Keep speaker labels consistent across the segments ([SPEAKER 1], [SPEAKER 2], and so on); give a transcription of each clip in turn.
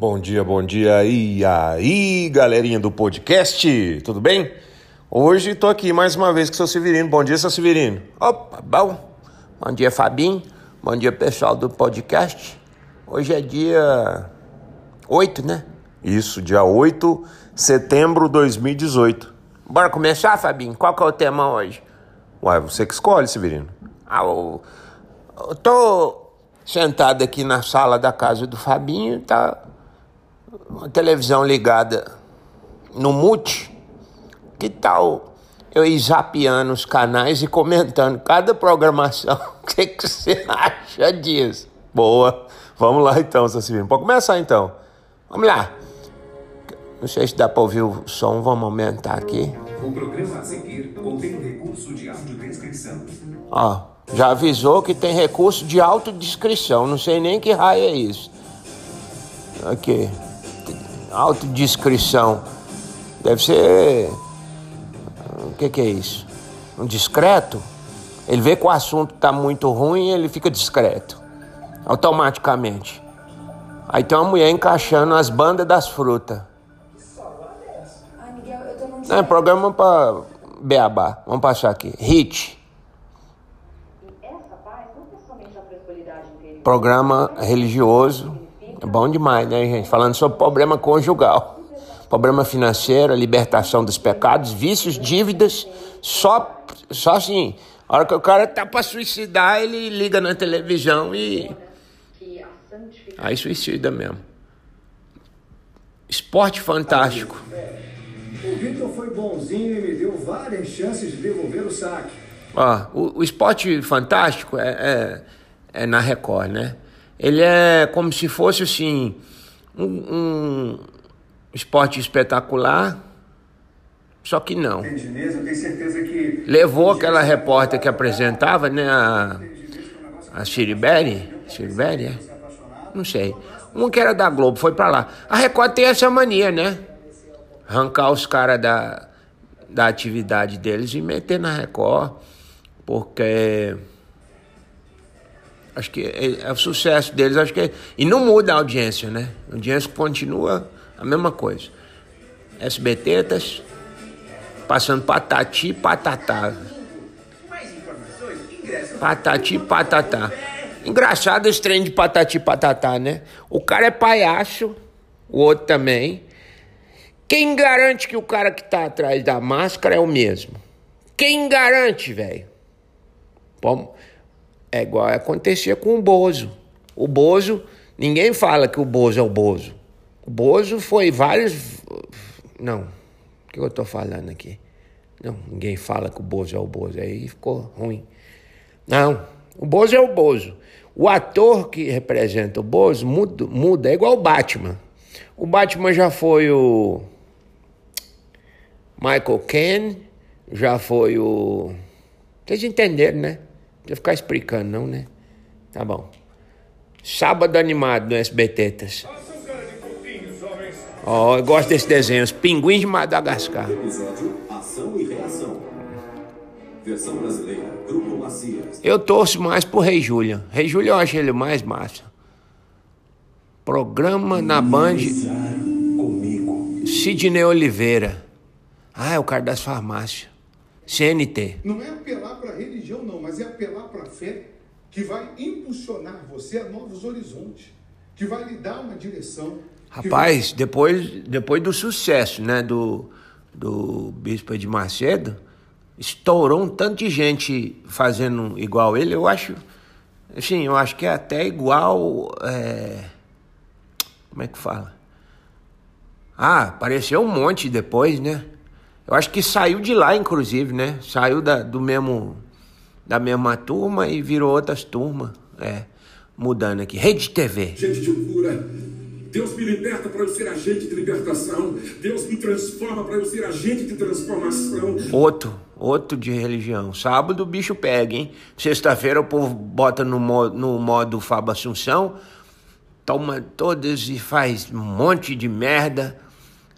[SPEAKER 1] Bom dia, bom dia. E aí, galerinha do podcast, tudo bem? Hoje tô aqui mais uma vez com o seu Severino. Bom dia, seu Severino.
[SPEAKER 2] Opa, bom. Bom dia, Fabinho. Bom dia, pessoal do podcast. Hoje é dia 8, né?
[SPEAKER 1] Isso, dia 8 de setembro de 2018.
[SPEAKER 2] Bora começar, Fabinho? Qual que é o tema hoje?
[SPEAKER 1] Uai, você que escolhe, Severino.
[SPEAKER 2] Ah, eu, eu tô sentado aqui na sala da casa do Fabinho, tá uma televisão ligada no mute. Que tal eu ir zapeando os canais e comentando cada programação? O que, que você acha disso?
[SPEAKER 1] Boa. Vamos lá então, seu Severino. Pode começar então.
[SPEAKER 2] Vamos lá. Não sei se dá para ouvir o som, vamos aumentar aqui.
[SPEAKER 3] O programa a seguir contém recurso de audiodescrição.
[SPEAKER 2] Ó, já avisou que tem recurso de autodescrição. Não sei nem que raio é isso. Aqui. Autodescrição. Deve ser. O que, que é isso? Um discreto? Ele vê que o assunto está muito ruim ele fica discreto. Automaticamente. Aí tem uma mulher encaixando as bandas das frutas. É programa para Beabá. Vamos passar aqui. Hit. Programa religioso. É bom demais, né, gente? Falando sobre problema conjugal. Problema financeiro, libertação dos pecados, vícios, dívidas. Só, só assim. A hora que o cara tá para suicidar, ele liga na televisão e. Aí suicida mesmo. Esporte fantástico.
[SPEAKER 4] O Vitor foi bonzinho e me deu várias chances de devolver o saque.
[SPEAKER 2] Ó, o, o esporte fantástico é, é, é, na Record, né? Ele é como se fosse assim um, um esporte espetacular, só que não.
[SPEAKER 4] Que...
[SPEAKER 2] Levou aquela repórter que apresentava, né? A, a Shiriberi, Shiriberi, é? Não sei. Um que era da Globo, foi para lá. A Record tem essa mania, né? Arrancar os caras da, da atividade deles e meter na Record, porque acho que é, é, o sucesso deles, acho que é, e não muda a audiência, né? A audiência continua a mesma coisa. SBTetas passando patati patatá. Patati patatá. Engraçado esse trem de patati patatá, né? O cara é palhaço, o outro também. Quem garante que o cara que tá atrás da máscara é o mesmo? Quem garante, velho? É igual acontecia com o Bozo. O Bozo, ninguém fala que o Bozo é o Bozo. O Bozo foi vários. Não, o que eu tô falando aqui? Não, ninguém fala que o Bozo é o Bozo. Aí ficou ruim. Não, o Bozo é o Bozo. O ator que representa o Bozo muda, muda, é igual o Batman. O Batman já foi o Michael Caine, já foi o. Vocês entenderam, né? Precisa ficar explicando, não, né? Tá bom. Sábado animado no SBT. Ó, oh, eu gosto desse desenho, os pinguins de Madagascar.
[SPEAKER 3] Episódio Ação e Reação. Versão brasileira, Grupo Macias.
[SPEAKER 2] Eu torço mais pro Rei Júlia. Rei Júlia eu acho ele mais massa. Programa na Band.
[SPEAKER 4] comigo.
[SPEAKER 2] Sidney Oliveira. Ah, é o cara das farmácias. CNT.
[SPEAKER 5] Não é apelar para a religião, mas é apelar para a fé que vai impulsionar você a novos horizontes, que vai lhe dar uma direção.
[SPEAKER 2] Rapaz, vai... depois, depois do sucesso né, do, do Bispo de Macedo, estourou um tanto de gente fazendo igual ele. Eu acho, assim, eu acho que é até igual. É... Como é que fala? Ah, apareceu um monte depois, né? Eu acho que saiu de lá, inclusive, né? Saiu da, do mesmo, da mesma turma e virou outras turmas. É, mudando aqui. Rede TV.
[SPEAKER 6] Gente de cura. Deus me liberta para eu ser agente de libertação. Deus me transforma para eu ser agente de transformação.
[SPEAKER 2] Outro, outro de religião. Sábado o bicho pega, hein? Sexta-feira o povo bota no modo, no modo Fábio Assunção, toma todas e faz um monte de merda.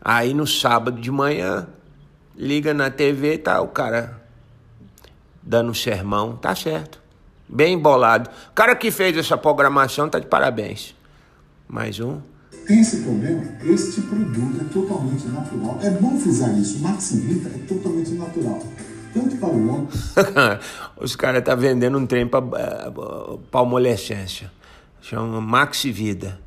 [SPEAKER 2] Aí no sábado de manhã liga na TV, tá o cara dando um sermão, tá certo. Bem bolado. O cara que fez essa programação tá de parabéns. Mais um.
[SPEAKER 5] tem esse problema, este produto é totalmente natural. É bom frisar isso, Maxivita é totalmente natural. Tanto para o homem.
[SPEAKER 2] Os caras tá vendendo um trem para palmolescência. Chama Maxi Vida.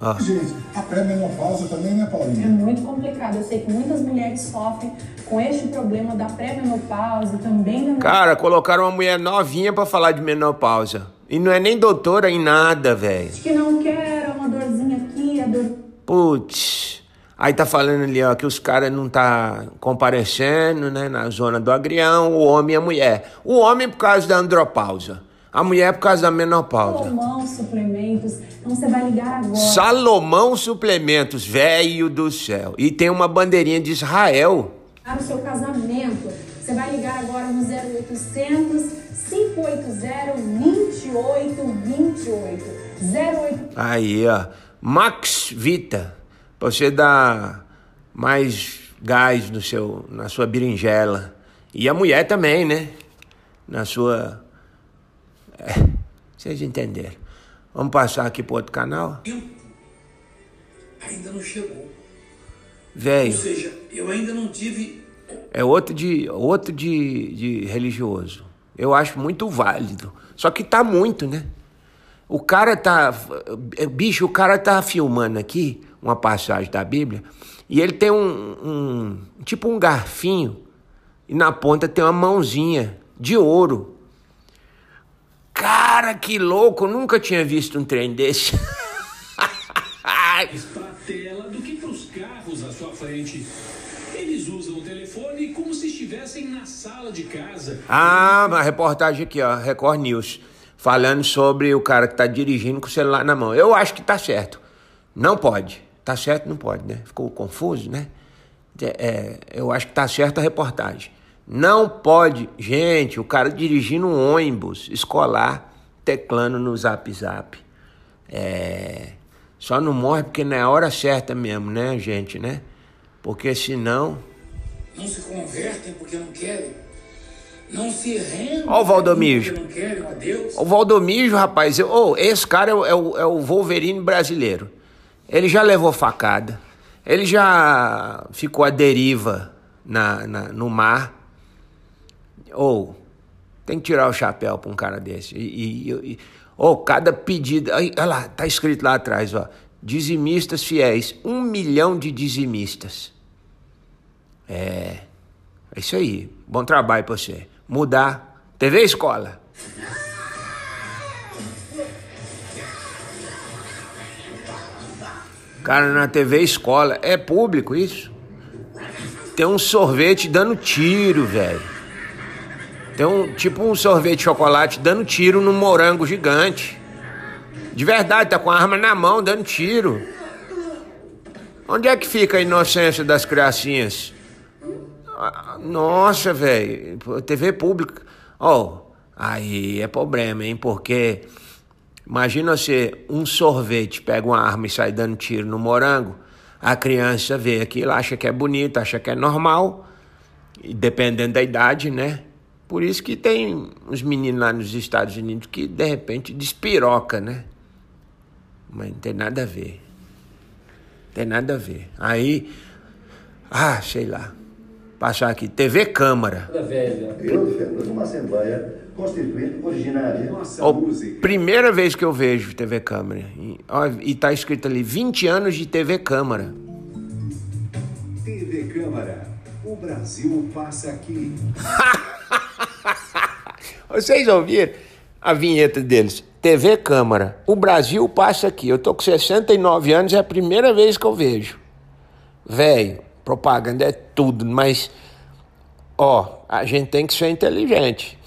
[SPEAKER 2] Ó.
[SPEAKER 5] Gente, a pré-menopausa também, né,
[SPEAKER 7] É
[SPEAKER 5] Paulinha?
[SPEAKER 7] muito complicado. Eu sei que muitas mulheres sofrem com este problema da pré-menopausa, também da
[SPEAKER 2] Cara, colocaram uma mulher novinha pra falar de menopausa. E não é nem doutora em nada, velho.
[SPEAKER 7] que não quer uma dorzinha aqui, a dor
[SPEAKER 2] Putz. Aí tá falando ali, ó, que os caras não tá comparecendo, né, na zona do agrião, o homem e a mulher. O homem por causa da andropausa. A mulher por causa da menopausa.
[SPEAKER 7] Salomão suplementos. Então você vai ligar agora.
[SPEAKER 2] Salomão Suplementos, velho do céu. E tem uma bandeirinha de Israel.
[SPEAKER 7] para o seu casamento. Você vai ligar agora no 0800 580 2828. 0800
[SPEAKER 2] Aí, ó. Max Vita. Pra você dar mais gás no seu, na sua berinjela. E a mulher também, né? Na sua. É, vocês entenderam. Vamos passar aqui pro outro canal?
[SPEAKER 8] ainda não chegou. Ou
[SPEAKER 2] Velho,
[SPEAKER 8] seja, eu ainda não tive.
[SPEAKER 2] é outro de, outro de, de religioso. Eu acho muito válido. Só que tá muito, né? O cara tá. é, Bicho, o cara tá filmando aqui uma passagem da Bíblia e ele tem um, um. Tipo um garfinho e na ponta tem uma mãozinha de ouro. Cara, que louco! Nunca tinha visto um trem desse.
[SPEAKER 9] para a tela do que para os carros à sua frente. Eles usam o telefone como se estivessem na sala de casa.
[SPEAKER 2] Ah, uma reportagem aqui, ó, Record News, falando sobre o cara que tá dirigindo com o celular na mão. Eu acho que tá certo. Não pode. Tá certo, não pode, né? Ficou confuso, né? É, é, eu acho que tá certa a reportagem. Não pode. Gente, o cara dirigindo um ônibus escolar, teclando no zap zap. É. Só não morre porque não é a hora certa mesmo, né, gente, né? Porque senão.
[SPEAKER 8] Não se convertem porque não querem. Não se rendem
[SPEAKER 2] Ó o Valdomijo.
[SPEAKER 8] não querem a Deus.
[SPEAKER 2] O Valdomijo, rapaz, eu- ô, esse cara é o, é, o, é o Wolverine brasileiro. Ele já levou facada. Ele já ficou à deriva na, na- no mar. Ou, tem que tirar o chapéu pra um cara desse. E, e- e- ou, cada pedido. aí, Olha lá, tá escrito lá atrás, ó. Dizimistas fiéis. Um milhão de dizimistas. É. É isso aí. Bom trabalho pra você. Mudar. TV Escola. Cara, na TV Escola. É público isso? Tem um sorvete dando tiro, velho. Tem um tipo um sorvete de chocolate dando tiro num morango gigante. De verdade, tá com a arma na mão dando tiro. Onde é que fica a inocência das criancinhas? Ah, Nossa, velho, TV pública. Ó, aí é problema, hein? Porque imagina você, um sorvete pega uma arma e sai dando tiro no morango. A criança vê aquilo, acha que é bonito, acha que é normal, e dependendo da idade, né? Por isso que tem uns meninos lá nos Estados Unidos que de repente despiroca, né? Mas não tem nada a ver. Tem nada a ver. Aí, ah, sei lá. Passar aqui, TV Câmara.
[SPEAKER 10] Uma Assembleia Constituinte originária.
[SPEAKER 3] Nossa
[SPEAKER 2] Ó,
[SPEAKER 3] música.
[SPEAKER 2] primeira vez que eu vejo TV Câmara. E, ó, e tá escrito ali, 20 anos de TV Câmara.
[SPEAKER 3] TV Câmara. O Brasil passa aqui.
[SPEAKER 2] Vocês ouviram a vinheta deles? TV Câmara. O Brasil passa aqui. Eu tô com 69 anos, é a primeira vez que eu vejo. Velho, propaganda é tudo, mas ó, a gente tem que ser inteligente.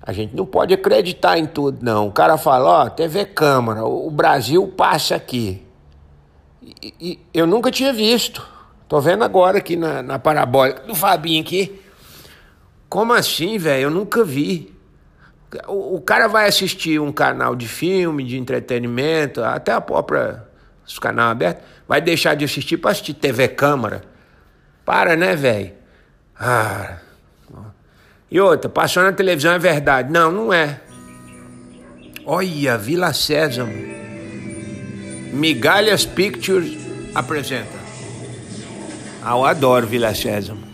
[SPEAKER 2] A gente não pode acreditar em tudo, não. O cara fala, ó, TV Câmara, o Brasil passa aqui. E, e eu nunca tinha visto. Tô vendo agora aqui na, na parabólica do Fabinho aqui. Como assim, velho? Eu nunca vi. O, cara vai assistir um canal de filme, de entretenimento, até a própria os canal aberto, vai deixar de assistir para assistir TV Câmara. Para, né, velho? Ah. E outra, passou na televisão é verdade. Não, não é. Olha, Vila Sésamo. Migalhas Pictures apresenta. Ah, eu adoro Vila Sésamo.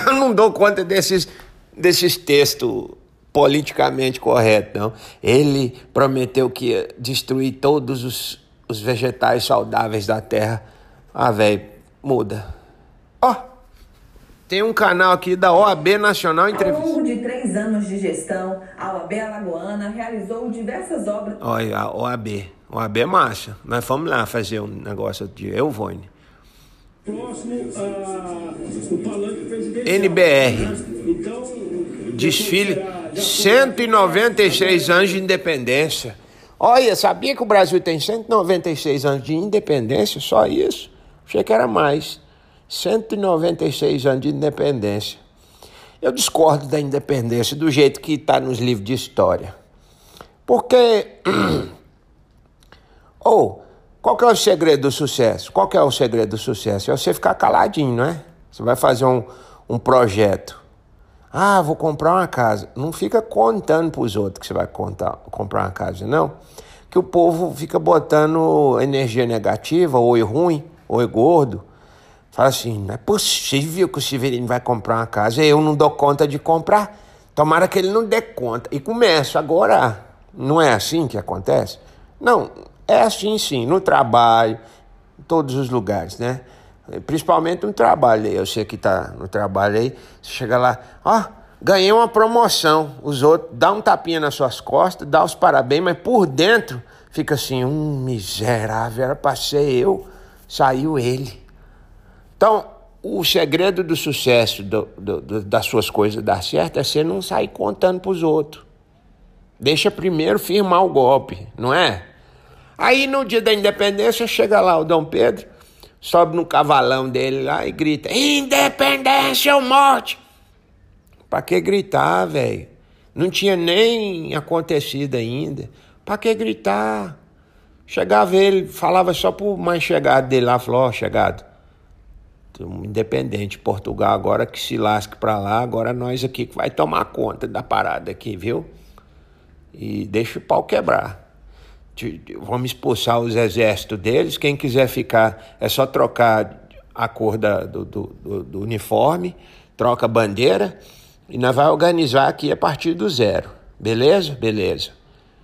[SPEAKER 2] Eu não dou conta desses, desses textos politicamente corretos, não. Ele prometeu que ia destruir todos os, os vegetais saudáveis da terra. Ah, velho, muda. Ó, tem um canal aqui da OAB Nacional
[SPEAKER 11] Ao
[SPEAKER 2] Entrevista.
[SPEAKER 11] longo de três anos de gestão, a OAB Alagoana realizou diversas obras.
[SPEAKER 2] Olha, a OAB. OAB é massa. Nós fomos lá fazer um negócio de Euvone.
[SPEAKER 9] Próximo palanque presidencial.
[SPEAKER 2] NBR.
[SPEAKER 9] Então,
[SPEAKER 2] Desfile
[SPEAKER 9] será de
[SPEAKER 2] 196 anos de independência. Olha, sabia que o Brasil tem 196 anos de independência? Só isso? Achei que era mais. 196 anos de independência. Eu discordo da independência do jeito que está nos livros de história. Porque. Ou, qual que é o segredo do sucesso? Qual que é o segredo do sucesso? É você ficar caladinho, não é? Você vai fazer um, um projeto. Ah, vou comprar uma casa. Não fica contando para os outros que você vai contar, comprar uma casa, não. Que o povo fica botando energia negativa, ou é ruim, ou é gordo. Fala assim, não é possível que o Severino vai comprar uma casa, eu não dou conta de comprar. Tomara que ele não dê conta. E começa agora. Não é assim que acontece? Não, é assim sim, no trabalho, em todos os lugares, né? Principalmente no trabalho. Eu sei que tá no trabalho aí, você chega lá, ó, ganhei uma promoção. Os outros dá um tapinha nas suas costas, dá os parabéns, mas por dentro fica assim, um miserável, era pra ser eu, saiu ele. Então, o segredo do sucesso do, do, do, das suas coisas dar certo é você não sair contando pros outros. Deixa primeiro firmar o golpe, não é? Aí no dia da independência chega lá o Dom Pedro, sobe no cavalão dele lá e grita: Independência ou morte! Pra que gritar, velho? Não tinha nem acontecido ainda. Pra que gritar? Chegava ele, falava só pro mais chegado dele lá, falou: Ó, oh, chegado, independente, Portugal agora que se lasque pra lá, agora nós aqui que vai tomar conta da parada aqui, viu? E deixa o pau quebrar. Vamos expulsar os exércitos deles. Quem quiser ficar, é só trocar a cor da, do, do, do, uniforme, troca a bandeira e nós vamos organizar aqui a partir do zero. Beleza? Beleza.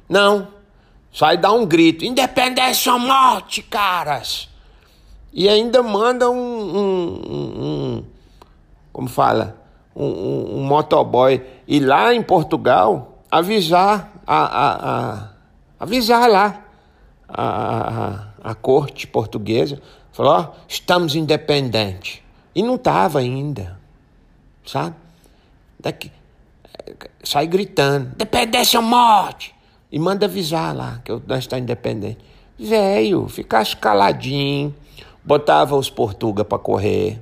[SPEAKER 2] Não. Sai dar um grito: independência ou morte, caras! E ainda manda um. um, um, um como fala? Um, um, motoboy ir lá em Portugal avisar a, a, a avisar lá a, a, a corte portuguesa, falou, ó, estamos independentes. E não estava ainda, sabe? Daqui, sai gritando, independência ou morte! E manda avisar lá que nós está independente. Velho, ficasse caladinho, botava os portuga para correr,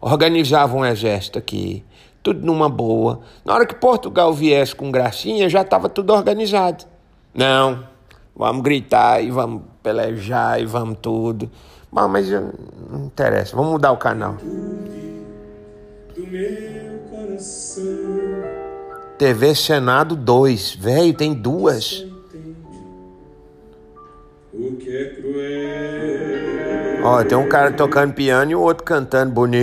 [SPEAKER 2] organizava um exército aqui, tudo numa boa. Na hora que Portugal viesse com gracinha, já estava tudo organizado. Não, vamos gritar e vamos pelejar e vamos tudo. Bom, mas não interessa, vamos mudar o canal. TV Senado 2, velho, tem duas.
[SPEAKER 6] O que é.
[SPEAKER 2] Ó, tem um cara tocando piano e o outro cantando bonito.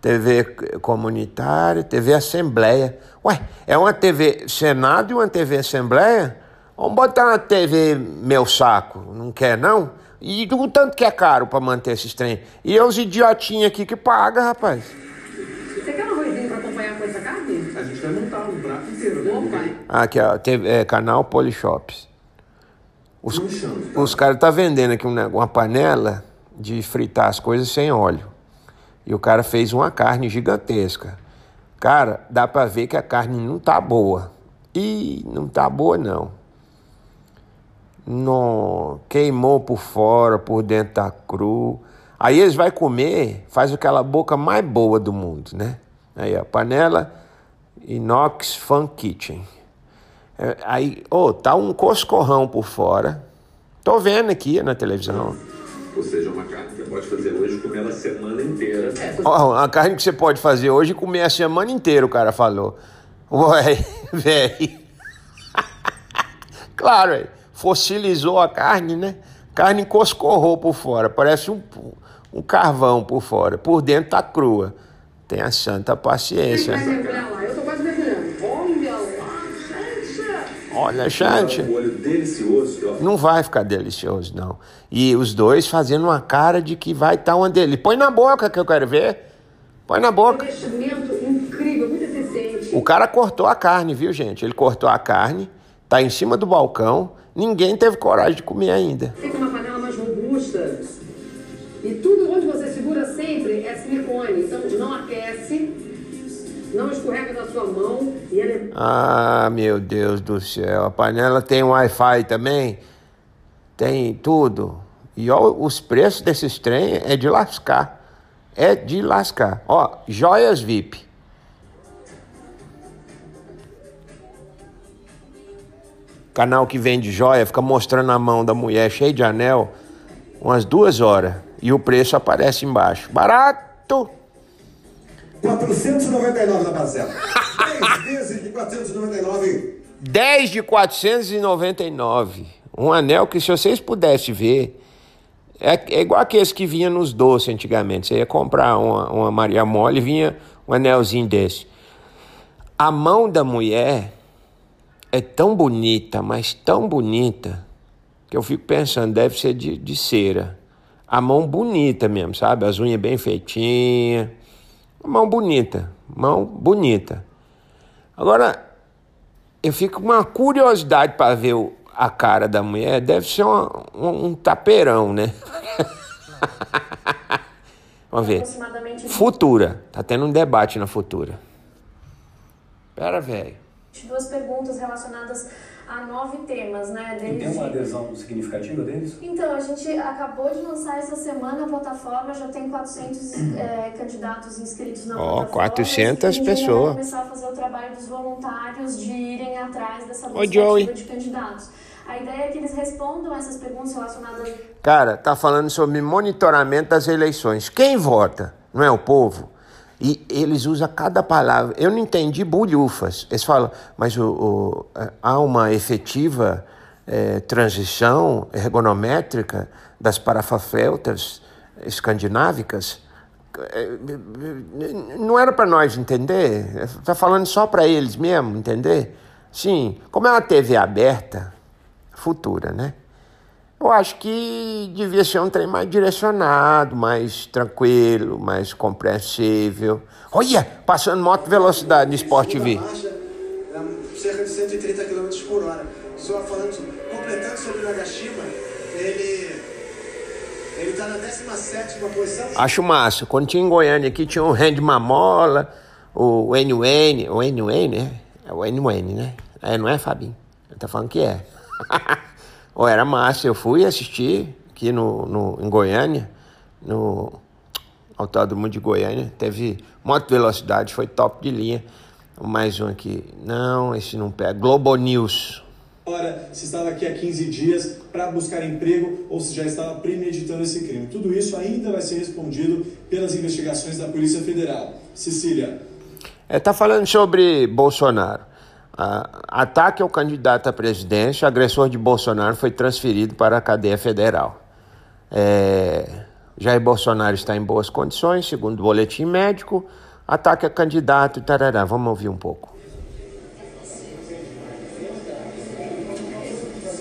[SPEAKER 2] TV comunitária, TV Assembleia. Ué, é uma TV Senado e uma TV Assembleia? Vamos botar uma TV meu saco, não quer não? E o tanto que é caro para manter esses trem. E é os idiotinhos aqui que pagam, rapaz.
[SPEAKER 11] Você quer um arrozinho para acompanhar com essa carne?
[SPEAKER 5] A gente vai montar um prato inteiro, né?
[SPEAKER 11] Opa.
[SPEAKER 2] Aqui, ó, TV, é, canal Polyshops. Os, os caras tá vendendo aqui um, uma panela de fritar as coisas sem óleo. E o cara fez uma carne gigantesca. Cara, dá pra ver que a carne não tá boa. E não tá boa, não. Não, queimou por fora, por dentro tá cru. Aí eles vai comer, faz aquela boca mais boa do mundo, né? Aí a panela inox Fun Kitchen. É, aí, oh, tá um coscorrão por fora. Tô vendo aqui na televisão.
[SPEAKER 3] Ou seja, uma carne pode fazer hoje e comer a semana inteira.
[SPEAKER 2] Ó, a carne que você pode fazer hoje e comer a semana inteira, o cara falou. Ué, velho. claro, véio, fossilizou a carne, né? Carne encoscorrou por fora, parece um, um carvão por fora. Por dentro tá crua. Tenha santa paciência.
[SPEAKER 12] Olha.
[SPEAKER 3] Um ó.
[SPEAKER 2] Não vai ficar delicioso, não. E os dois fazendo uma cara de que vai estar uma delícia. Põe na boca que eu quero ver. Põe na boca.
[SPEAKER 12] Investimento incrível, muito eficiente.
[SPEAKER 2] O cara cortou a carne, viu, gente? Ele cortou a carne, tá em cima do balcão. Ninguém teve coragem de comer ainda.
[SPEAKER 12] Tem uma panela mais robusta. E tudo onde você segura sempre é silicone. Então não aquece, não escorrega da sua mão. E ela é
[SPEAKER 2] Ah, meu Deus do céu. A panela tem Wi-Fi também? Tem tudo. E ó, os preços desses trem é de lascar. É de lascar. Ó, joias VIP. Canal que vende joia fica mostrando a mão da mulher cheia de anel umas duas horas. E o preço aparece embaixo. Barato!
[SPEAKER 10] 499 na parcela. 10 vezes de 499.
[SPEAKER 2] 10 de 499. Um anel que, se vocês pudessem ver, é, é igual aqueles que vinha nos doces antigamente. Você ia comprar uma, uma Maria Mole e vinha um anelzinho desse. A mão da mulher é tão bonita, mas tão bonita, que eu fico pensando, deve ser de, de cera. A mão bonita mesmo, sabe? As unhas bem feitinhas. Mão bonita, mão bonita. Agora, eu fico com uma curiosidade para ver o- a cara da mulher. Deve ser uma- um, um tapeirão, né? Vamos ver. Futura. Tá tendo um debate na Futura. Pera, velho.
[SPEAKER 7] 22 perguntas relacionadas a nove temas, né? Desde...
[SPEAKER 13] Tem uma adesão significativa deles?
[SPEAKER 7] Então, a gente acabou de lançar essa semana a plataforma, já tem 400 eh, candidatos inscritos na
[SPEAKER 2] Ó,
[SPEAKER 7] plataforma.
[SPEAKER 2] 400
[SPEAKER 7] e a gente ainda
[SPEAKER 2] pessoas.
[SPEAKER 7] vai começar a fazer o trabalho dos voluntários de irem atrás dessa
[SPEAKER 2] Oi,
[SPEAKER 7] busca de candidatos. A ideia é que eles respondam essas perguntas relacionadas
[SPEAKER 2] Cara, tá falando sobre monitoramento das eleições. Quem vota? Não é o povo? E eles usam cada palavra. Eu não entendi bulhufas. Eles falam, mas o, o- é, há uma efetiva eh, transição ergonométrica das parafafeltas escandinávicas? Eh, Não era para nós entender? Tá falando só para eles mesmo entender? Sim, como é uma TV aberta, futura, né? Eu acho que devia ser um trem mais direcionado, mais tranquilo, mais compreensível. Olha, passando moto velocidade no Sport TV.
[SPEAKER 14] marcha, a cerca de 130 km por hora. Só falando, completando sobre Nagashima, ele ele está na 17 posição.
[SPEAKER 2] Acho massa. Quando tinha em Goiânia aqui, tinha o Randy Mamola, o NUN, o NUN, né? É o NUN, né? É, não é, Fabinho? Ele tá falando que é. Ou era massa. Eu fui assistir aqui no, no, em Goiânia, no Autódromo de Goiânia. Teve moto velocidade, foi top de linha. Mais um aqui. Não, esse não pega. Globo News.
[SPEAKER 15] Agora, se estava aqui há 15 dias para buscar emprego ou se já estava premeditando esse crime. Tudo isso ainda vai ser respondido pelas investigações da Polícia Federal. Cecília.
[SPEAKER 2] É, tá falando sobre Bolsonaro. Ataque ao candidato à presidência, agressor de Bolsonaro foi transferido para a cadeia federal. É, Jair Bolsonaro está em boas condições, segundo o boletim médico. Ataque a candidato, tarará. Vamos ouvir um pouco.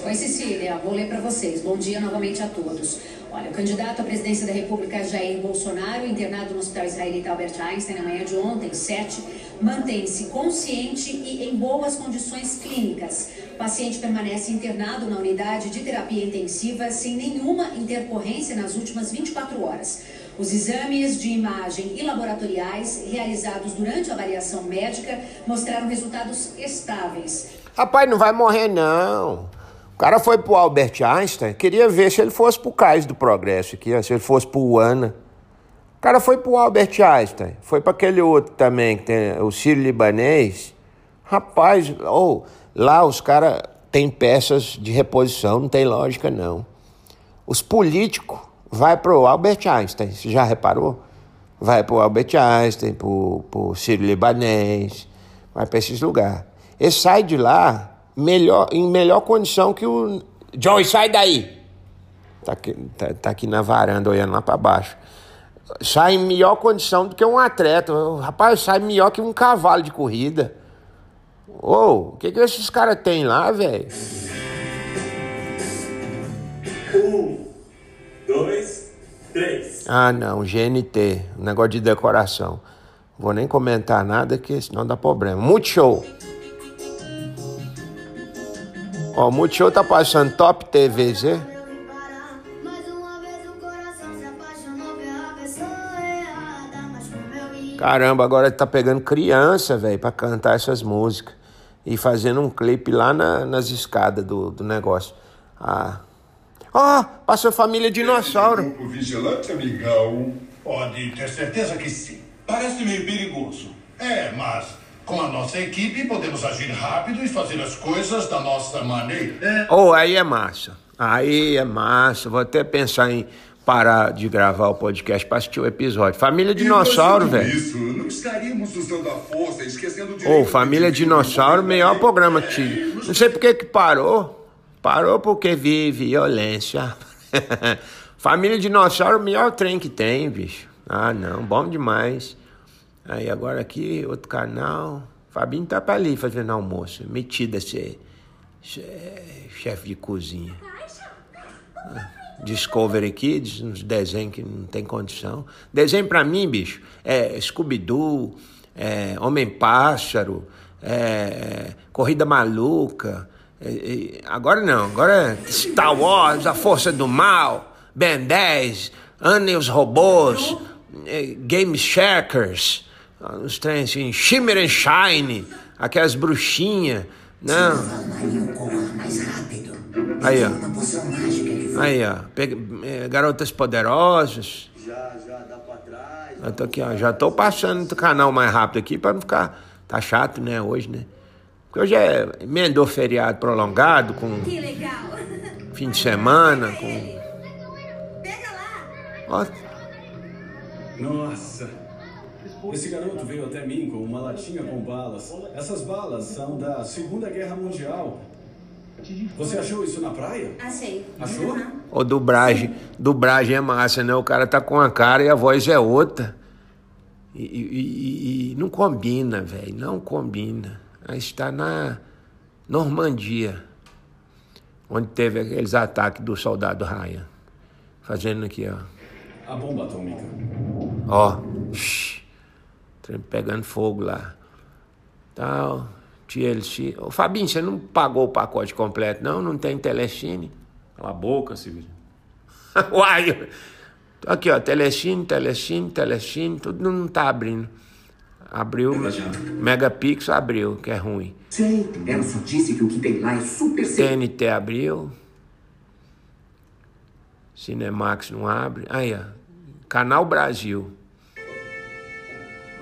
[SPEAKER 16] Oi, Cecília, vou ler para vocês. Bom dia novamente a todos. Olha, o candidato à presidência da República, Jair Bolsonaro, internado no Hospital Israelita Albert Einstein na manhã de ontem, 7, mantém-se consciente e em boas condições clínicas. O paciente permanece internado na unidade de terapia intensiva sem nenhuma intercorrência nas últimas 24 horas. Os exames de imagem e laboratoriais realizados durante a avaliação médica mostraram resultados estáveis.
[SPEAKER 2] Rapaz, não vai morrer, não. O cara foi pro Albert Einstein, queria ver se ele fosse pro Cais do Progresso aqui, se ele fosse pro UANA. O cara foi pro Albert Einstein, foi para aquele outro também, que tem o Sírio Libanês. Rapaz, ou lá os caras têm peças de reposição, não tem lógica não. Os políticos vai pro Albert Einstein, você já reparou? Vai pro Albert Einstein, pro, pro Sírio Libanês. vai para esses lugares. Ele sai de lá melhor, em melhor condição que o. Joey, sai daí! Tá aqui, tá, tá aqui na varanda olhando lá para baixo. Sai em melhor condição do que um atleta. O rapaz sai melhor que um cavalo de corrida. Ô, oh, o que, que esses caras têm lá, velho?
[SPEAKER 17] Um, dois, três.
[SPEAKER 2] Ah, não, GNT, um negócio de decoração. Vou nem comentar nada, que senão dá problema. Multishow. Ó, o Multishow tá passando Top TVZ. Caramba, agora tá pegando criança, velho, pra cantar essas músicas. E fazendo um clipe lá na, nas escadas do, do negócio. Ah. Ó, oh, passou família dinossauro.
[SPEAKER 18] Grupo vigilante, amigão.
[SPEAKER 19] Pode ter certeza que sim. Parece meio perigoso. É, mas com a nossa equipe podemos agir rápido e fazer as coisas da nossa maneira. É.
[SPEAKER 2] Oh, aí é massa. Aí é massa. Vou até pensar em parar de gravar o podcast para assistir o episódio. Família Dinossauro, velho.
[SPEAKER 18] Isso, não estaríamos usando a força, esquecendo de.
[SPEAKER 2] Ô, oh, Família Dinossauro, melhor programa que tinha. Não sei por que que parou. Parou porque vive violência. Família Dinossauro, o melhor trem que tem, bicho. Ah, não, bom demais. Aí agora aqui, outro canal. Fabinho tá pra ali fazendo almoço. Metida ser, chefe de cozinha. Discovery Kids, uns desenhos que não tem condição. Desenho pra mim, bicho, é Scooby-Doo, é Homem-Pássaro, é Corrida Maluca. É, agora não, agora é Star Wars, A Força do Mal, Ben 10, Anne e os Robôs, é, Game Shackers, uns trens assim, Shimmer and Shine, aquelas bruxinhas, não. Aí, ó. Aí, ó. É, garotas Poderosas.
[SPEAKER 14] Já, já, dá pra trás.
[SPEAKER 2] Eu tô aqui, ó. Já tô passando o canal mais rápido aqui pra não ficar. Tá chato, né, hoje, né? Porque hoje é emendou feriado prolongado com.
[SPEAKER 20] Que legal.
[SPEAKER 2] Fim de semana, com.
[SPEAKER 20] Pega lá.
[SPEAKER 2] Ó.
[SPEAKER 15] Nossa. Esse garoto veio até mim com uma latinha com balas. Essas balas são da Segunda Guerra Mundial. Você achou isso na praia?
[SPEAKER 20] Achei.
[SPEAKER 15] Achou?
[SPEAKER 2] Ô, dublagem. Dublagem é massa, né? O cara tá com a cara e a voz é outra. E, e, e não combina, velho. Não combina. Aí está na Normandia, onde teve aqueles ataques do soldado Ryan. Fazendo aqui, ó.
[SPEAKER 15] A bomba atômica.
[SPEAKER 2] Ó. Pegando fogo lá. Tal. TLC. Ô, Fabinho, você não pagou o pacote completo, não? Não tem telecine?
[SPEAKER 17] Cala a boca, Silvio.
[SPEAKER 2] Uai! Aqui, ó, telecine, telecine, telecine, tudo não tá abrindo. Abriu, Megapixel abriu, que é ruim.
[SPEAKER 21] Sei, ela só disse que o que tem lá é super.
[SPEAKER 2] TNT abriu. Cinemax não abre. Aí, ó. Canal Brasil.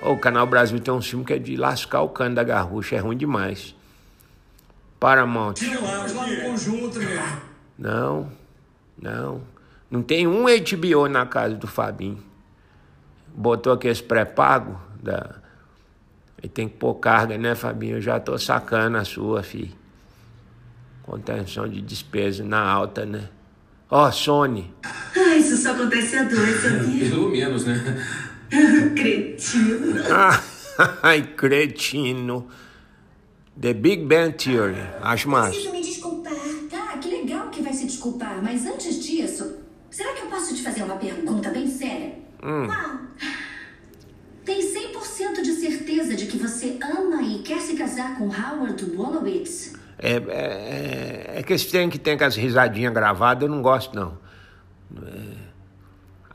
[SPEAKER 2] O Canal Brasil tem um filme que é de lascar o cano da garrucha, é ruim demais. Paramount.
[SPEAKER 17] lá no conjunto, meu.
[SPEAKER 2] Não, não. Não tem um HBO na casa do Fabinho. Botou aqueles pré-pago da. E tem que pôr carga, né, Fabinho? Eu já tô sacando a sua, filho. Contenção de despesa na alta, né? Ó, oh, Sony.
[SPEAKER 20] Ah, isso só acontece a dois, sabia?
[SPEAKER 17] Pelo menos, né?
[SPEAKER 20] Cretino.
[SPEAKER 2] Ai, cretino. The Big Bang Theory. Acho massa.
[SPEAKER 20] Preciso me desculpar. Tá, que legal que vai se desculpar. Mas antes disso, será que eu posso te fazer uma pergunta bem séria?
[SPEAKER 2] Hum.
[SPEAKER 20] Qual? Tem 100% de certeza de que você ama e quer se casar com Howard Wolowitz?
[SPEAKER 2] É, é, é que esse trem que tem com as risadinhas gravadas, eu não gosto, não. É,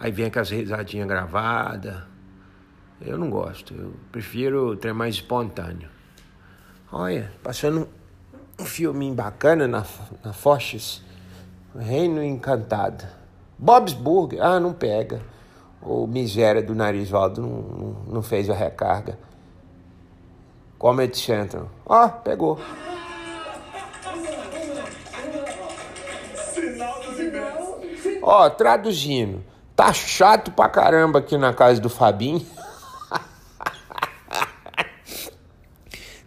[SPEAKER 2] aí vem com as risadinhas gravadas. Eu não gosto. Eu prefiro trem mais espontâneo. Olha, passando um filminho bacana na, na Foches. Reino Encantado. Bob's Burger. Ah, não pega. O miséria do Narizvaldo não, não, não fez a recarga. Comedy Central. Ó, oh, pegou. Ó, oh, traduzindo. Tá chato pra caramba aqui na casa do Fabinho.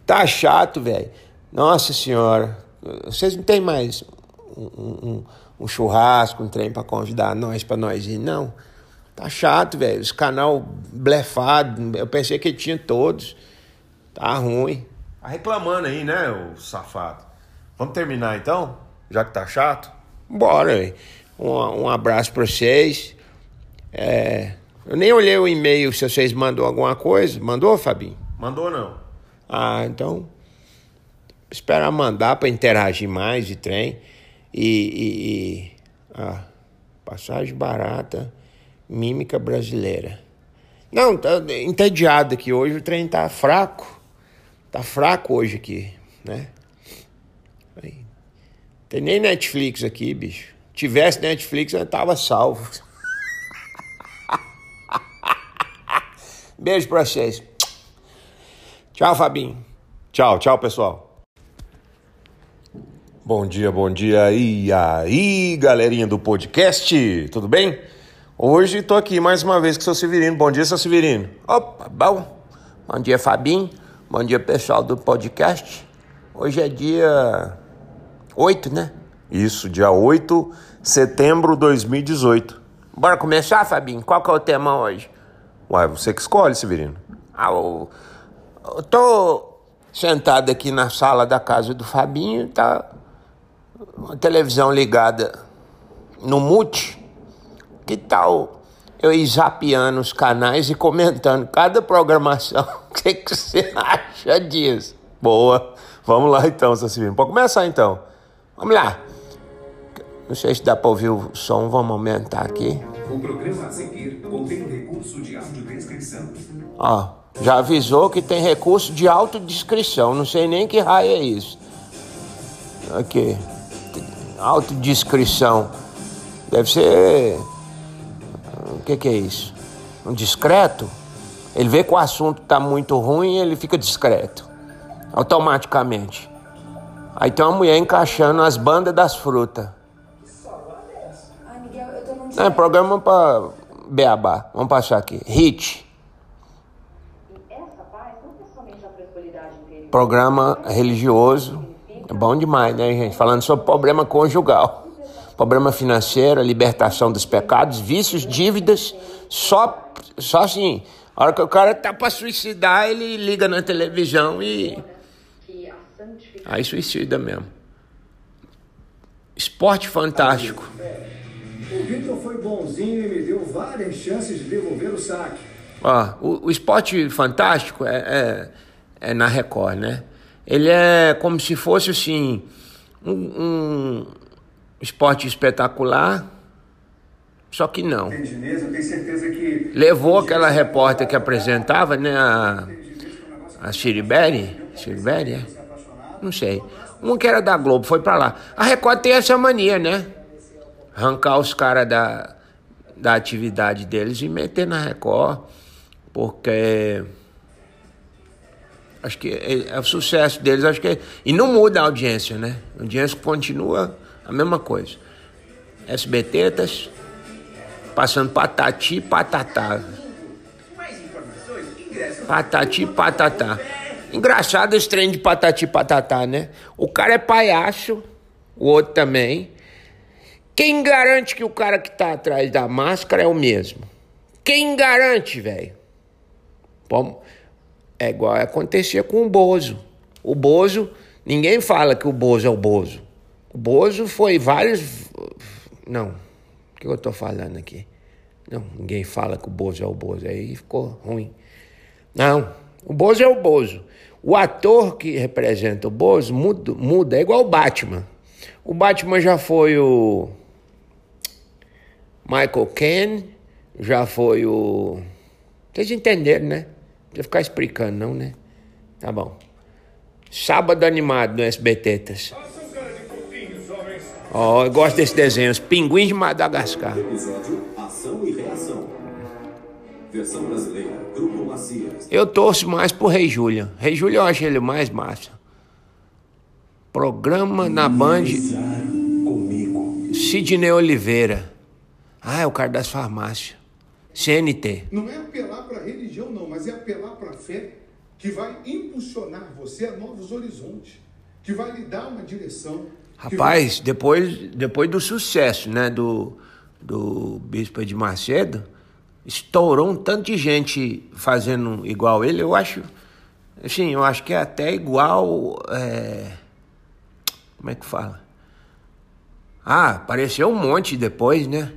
[SPEAKER 2] Tá chato, velho. Nossa senhora. Vocês não tem mais um, um, um churrasco, um trem para convidar nós, para nós ir, não. Tá chato, velho. Os canal blefado. Eu pensei que tinha todos. Tá ruim.
[SPEAKER 17] Tá reclamando aí, né, o safado? Vamos terminar então? Já que tá chato?
[SPEAKER 2] Bora, velho. Um, um abraço pra vocês. É, eu nem olhei o e-mail se vocês mandou alguma coisa. Mandou, Fabinho?
[SPEAKER 17] Mandou não.
[SPEAKER 2] Ah, então. Esperar mandar para interagir mais de trem. E. e, e ah, passagem barata, mímica brasileira. Não, tá entediado aqui. Hoje o trem tá fraco. Tá fraco hoje aqui, né? Tem nem Netflix aqui, bicho. Tivesse Netflix, eu tava salvo. Beijo pra vocês. Tchau, Fabinho.
[SPEAKER 17] Tchau, tchau, pessoal. Bom dia, bom dia. E aí, galerinha do podcast, tudo bem? Hoje tô aqui mais uma vez com o seu Severino. Bom dia, seu Severino.
[SPEAKER 2] Opa, bom. Bom dia, Fabinho. Bom dia, pessoal do podcast. Hoje é dia 8, né?
[SPEAKER 17] Isso, dia 8 de setembro de 2018.
[SPEAKER 2] Bora começar, Fabinho? Qual que é o tema hoje?
[SPEAKER 17] Uai, você que escolhe, Severino.
[SPEAKER 2] Ah, eu, eu tô sentado aqui na sala da casa do Fabinho, tá uma televisão ligada no mute. Que tal eu ir zapeando os canais e comentando cada programação? O que, que você acha disso?
[SPEAKER 17] Boa. Vamos lá então, Severino. Pode começar então.
[SPEAKER 2] Vamos lá. Não sei se dá para ouvir o som, vamos aumentar aqui.
[SPEAKER 3] O programa a seguir contém recurso de audiodescrição.
[SPEAKER 2] Ó, já avisou que tem recurso de autodescrição. Não sei nem que raio é isso. Aqui. Autodescrição. Deve ser. O que, que é isso? Um discreto? Ele vê que o assunto tá muito ruim ele fica discreto. Automaticamente. Aí tem uma mulher encaixando as bandas das frutas. É programa para Beabá. Vamos passar aqui. Hit. Programa religioso. É bom demais, né, gente? Falando sobre problema conjugal. Problema financeiro, libertação dos pecados, vícios, dívidas. Só, só assim. A hora que o cara tá para suicidar, ele liga na televisão e. Aí suicida mesmo. Esporte fantástico.
[SPEAKER 4] O Vitor foi bonzinho e me deu várias chances de devolver o saque.
[SPEAKER 2] Ó, o, o esporte fantástico é, é, é, na Record, né? Ele é como se fosse assim um, um esporte espetacular, só que não.
[SPEAKER 4] Que
[SPEAKER 2] Levou aquela repórter que apresentava, né? A, a Chiriberi? Chiriberi, é? Não sei. Uma que era da Globo, foi pra lá. A Record tem essa mania, né? Arrancar os caras da, da atividade deles e meter na Record, porque acho que é, é, o sucesso deles, acho que é, e não muda a audiência, né? A audiência continua a mesma coisa. SBTtas passando patati patatá. Patati patatá. Engraçado esse trem de patati patatá, né? O cara é palhaço, o outro também. Quem garante que o cara que tá atrás da máscara é o mesmo? Quem garante, velho? É igual acontecia com o Bozo. O Bozo, ninguém fala que o Bozo é o Bozo. O Bozo foi vários. Não, o que eu tô falando aqui? Não, ninguém fala que o Bozo é o Bozo. Aí ficou ruim. Não, o Bozo é o Bozo. O ator que representa o Bozo muda, muda, é igual o Batman. O Batman já foi o Michael Caine, já foi o. Vocês entenderam, né? Não precisa ficar explicando, não, né? Tá bom. Sábado animado no SBT. Ó, oh, eu gosto desse desenho, os pinguins de Madagascar.
[SPEAKER 3] Episódio Ação e Reação. Versão brasileira, Grupo Macias.
[SPEAKER 2] Eu torço mais pro Rei Júlio. Rei Júlio eu acho ele mais massa. Programa na Band. Sidney Oliveira. Ah, é o cara das farmácias. CNT.
[SPEAKER 5] Não é apelar para religião, não, mas é apelar para a fé que vai impulsionar você a novos horizontes, que vai lhe dar uma direção.
[SPEAKER 2] Rapaz, depois, depois do sucesso, né, do, do Bispo de Macedo, estourou um tanto de gente fazendo igual ele, eu acho, assim, eu acho que é até igual, é, como é que fala? Ah, apareceu um monte depois, né?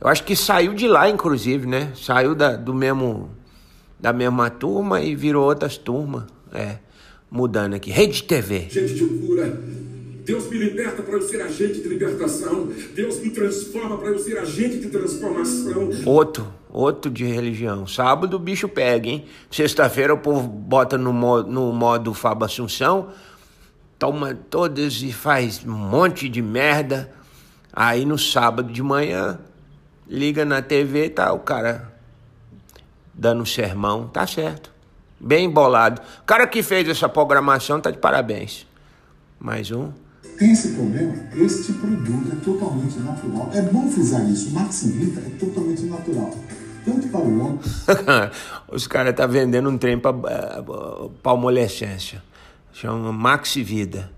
[SPEAKER 2] Eu acho que saiu de lá, inclusive, né? Saiu da, do mesmo, da mesma turma e virou outras turmas, é, mudando aqui. Rede TV.
[SPEAKER 6] Gente de cura. Deus me liberta para eu ser agente de libertação. Deus me transforma para eu ser agente de transformação.
[SPEAKER 2] Outro, outro de religião. Sábado o bicho pega, hein? Sexta-feira o povo bota no modo, no modo Fábio Assunção, toma todas e faz um monte de merda. Aí no sábado de manhã, liga na TV, tá o cara dando sermão, tá certo. Bem bolado. O cara que fez essa programação tá de parabéns. Mais um.
[SPEAKER 22] Tem esse problema? Este produto é totalmente natural. É bom frisar isso. O Maximita é totalmente natural. Tanto para o homem.
[SPEAKER 2] Os caras tá vendendo um trem para palmolescência. Chama Maxi Vida.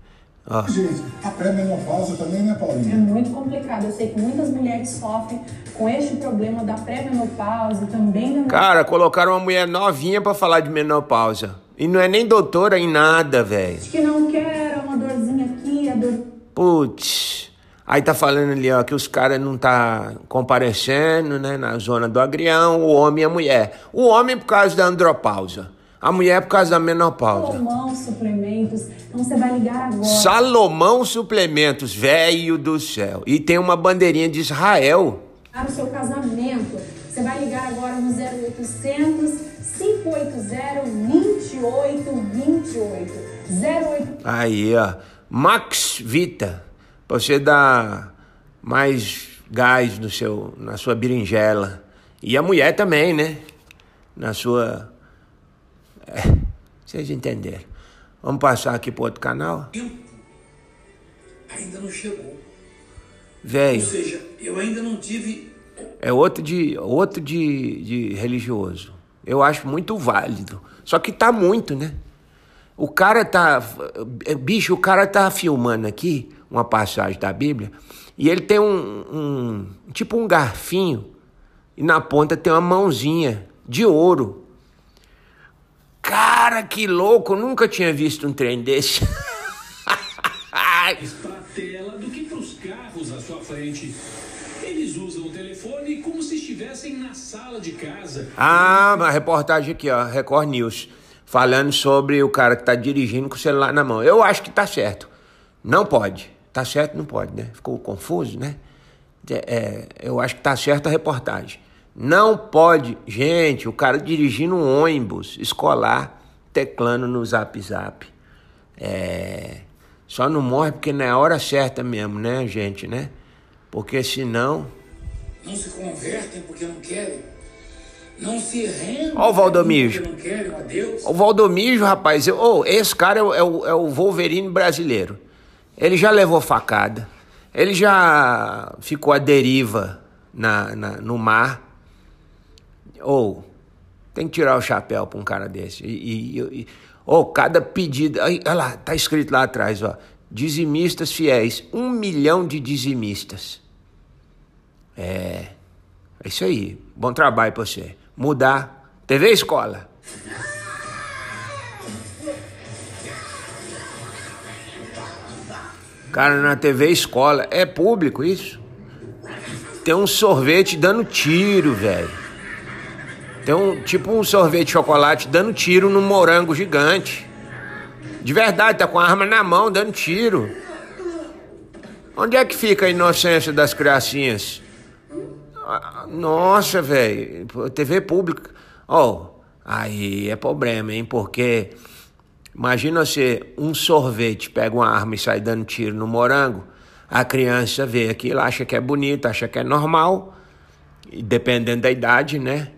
[SPEAKER 2] Ó.
[SPEAKER 22] Gente, a pré-menopausa também, né, Paulinha?
[SPEAKER 11] É muito complicado. Eu sei que muitas mulheres sofrem com este problema da pré-menopausa, também da
[SPEAKER 2] Cara, colocaram uma mulher novinha para falar de menopausa. E não é nem doutora em nada, velho.
[SPEAKER 11] que não quer uma dorzinha aqui, a dor
[SPEAKER 2] Putz. Aí tá falando ali, ó, que os caras não tá comparecendo, né, na zona do agrião, o homem e a mulher. O homem por causa da andropausa. A mulher por causa da menopausa.
[SPEAKER 11] Salomão Suplementos. Então você vai ligar agora.
[SPEAKER 2] Salomão Suplementos, velho do céu. E tem uma bandeirinha de Israel.
[SPEAKER 11] Para o seu casamento. Você vai ligar agora no 0800 580 2828. 08
[SPEAKER 2] Aí, ó. Max Vita. Pra você dar mais gás no seu, na sua berinjela. E a mulher também, né? Na sua. É, vocês entenderam. Vamos passar aqui pro outro canal?
[SPEAKER 8] Ainda não chegou. Ou
[SPEAKER 2] Velho,
[SPEAKER 8] seja, eu ainda não tive.
[SPEAKER 2] é outro de outro de, de religioso. Eu acho muito válido. Só que tá muito, né? O cara tá. é, Bicho, o cara tá filmando aqui uma passagem da Bíblia e ele tem um, um. Tipo um garfinho e na ponta tem uma mãozinha de ouro. Cara, que louco! Nunca tinha visto um trem desse.
[SPEAKER 9] Mais para a tela do que para os carros à sua frente. Eles usam o telefone como se estivessem na sala de casa.
[SPEAKER 2] Ah, uma reportagem aqui, ó, Record News, falando sobre o cara que tá dirigindo com o celular na mão. Eu acho que tá certo. Não pode. Tá certo, não pode, né? Ficou confuso, né? É, é, eu acho que tá certa a reportagem. Não pode. Gente, o cara dirigindo um ônibus escolar, teclando no zap zap. É. Só não morre porque não é a hora certa mesmo, né, gente, né? Porque senão.
[SPEAKER 8] Não se convertem porque não querem. Não se rendem
[SPEAKER 2] Ó o
[SPEAKER 8] Deus.
[SPEAKER 2] O Valdomijo, rapaz, eu- ô, esse cara é o, é, o, é o Wolverine brasileiro. Ele já levou facada. Ele já ficou à deriva na, na- no mar. Ou tem que tirar o chapéu para um cara desse. E, e- e- ou cada pedido. aí, Olha lá, tá escrito lá atrás, ó. Dizimistas fiéis. Um milhão de dizimistas. É. É isso aí. Bom trabalho pra você. Mudar. TV Escola. Cara, na TV Escola. É público isso? Tem um sorvete dando tiro, velho. Tem um tipo um sorvete de chocolate dando tiro num morango gigante. De verdade, tá com a arma na mão dando tiro. Onde é que fica a inocência das criancinhas? Ah, Nossa, velho. TV pública. Ó, aí é problema, hein? Porque imagina você, um sorvete, pega uma arma e sai dando tiro no morango. A criança vê aquilo, acha que é bonito, acha que é normal. E dependendo da idade, né?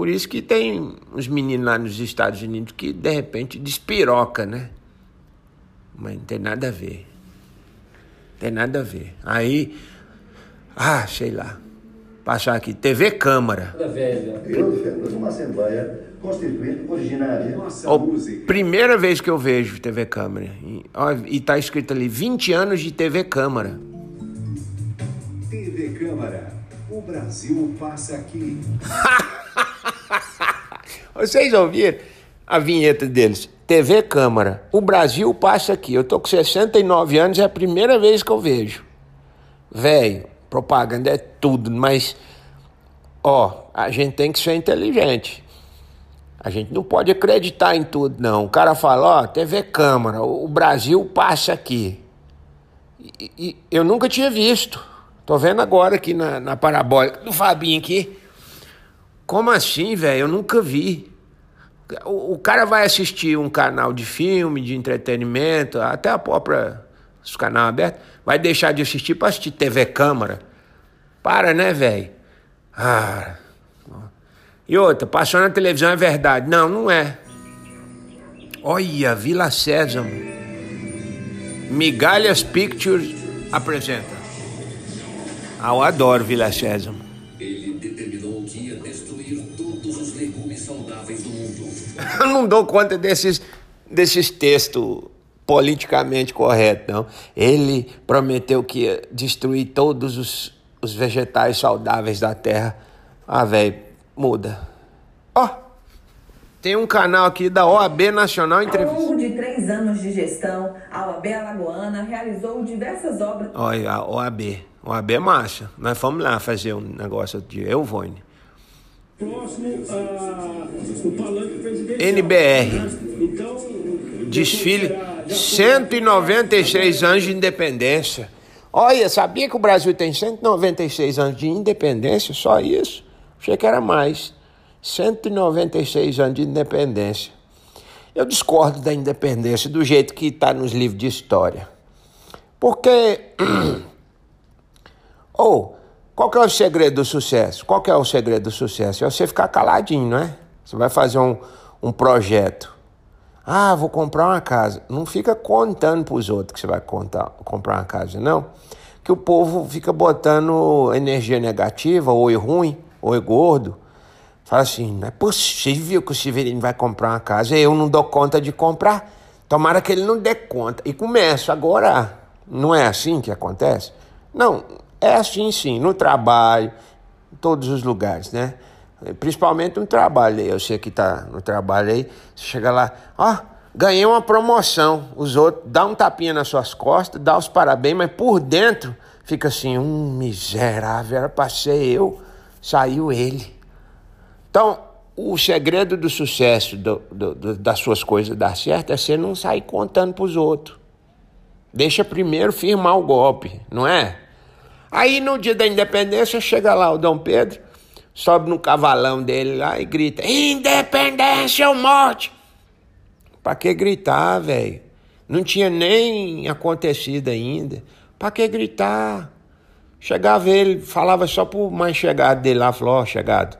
[SPEAKER 2] Por isso que tem uns meninos lá nos Estados Unidos que de repente despiroca, né? Mas não tem nada a ver. Tem nada a ver. Aí, ah, sei lá. Passar aqui, TV Câmara.
[SPEAKER 10] Eu, numa assembleia, constituinte originária.
[SPEAKER 2] Ó, primeira vez que eu vejo TV Câmara. E, ó, e tá escrito ali 20 anos de TV Câmara.
[SPEAKER 3] TV Câmara. O Brasil passa aqui.
[SPEAKER 2] Vocês ouviram a vinheta deles? TV Câmara. O Brasil passa aqui. Eu tô com 69 anos, é a primeira vez que eu vejo. Velho, propaganda é tudo, mas ó, a gente tem que ser inteligente. A gente não pode acreditar em tudo, não. O cara fala, ó, TV Câmara, o Brasil passa aqui. E, e eu nunca tinha visto. Tô vendo agora aqui na, na parabólica do Fabinho aqui. Como assim, velho? Eu nunca vi. O, o, cara vai assistir um canal de filme, de entretenimento, até a própria os canal aberto, vai deixar de assistir para assistir TV Câmara. Para, né, velho? Ah. E outra, passou na televisão é verdade. Não, não é. Olha, Vila Sésamo. Migalhas Pictures apresenta. Ah, eu adoro Vila Sésamo.
[SPEAKER 3] Ele
[SPEAKER 2] eu não dou conta desses, desses textos politicamente corretos, não. Ele prometeu que ia destruir todos os, os vegetais saudáveis da terra. Ah, velho, muda. Ó, oh, tem um canal aqui da OAB Nacional Entrevista.
[SPEAKER 11] Ao longo de três anos de gestão, a OAB Alagoana realizou diversas obras.
[SPEAKER 2] Olha, a OAB. OAB é massa. Nós fomos lá fazer um negócio de Euvone.
[SPEAKER 6] Próximo ao palanque presidencial.
[SPEAKER 2] NBR.
[SPEAKER 6] Então,
[SPEAKER 2] Desfile 196 anos de independência. Olha, sabia que o Brasil tem 196 anos de independência? Só isso? Achei que era mais. 196 anos de independência. Eu discordo da independência do jeito que está nos livros de história. Porque. Ou, oh, qual que é o segredo do sucesso? Qual que é o segredo do sucesso? É você ficar caladinho, não é? Você vai fazer um, um projeto. Ah, vou comprar uma casa. Não fica contando para os outros que você vai contar, comprar uma casa, não. Que o povo fica botando energia negativa, ou ruim, ou gordo. Fala assim, não é possível que o Severino vai comprar uma casa, eu não dou conta de comprar. Tomara que ele não dê conta. E começa agora. Não é assim que acontece? Não, é assim sim, no trabalho, em todos os lugares, né? Principalmente no trabalho. Eu sei que está no trabalho aí, você chega lá, ó, ganhei uma promoção. Os outros dá um tapinha nas suas costas, dá os parabéns, mas por dentro fica assim, um miserável, era para ser eu, saiu ele. Então, o segredo do sucesso do, do, do, das suas coisas dar certo é você não sair contando para os outros. Deixa primeiro firmar o golpe, não é? Aí no dia da independência chega lá o Dom Pedro, sobe no cavalão dele lá e grita: Independência ou morte! Pra que gritar, velho? Não tinha nem acontecido ainda. Pra que gritar? Chegava ele, falava só pro mais chegado dele lá, falou: Ó, oh, chegado,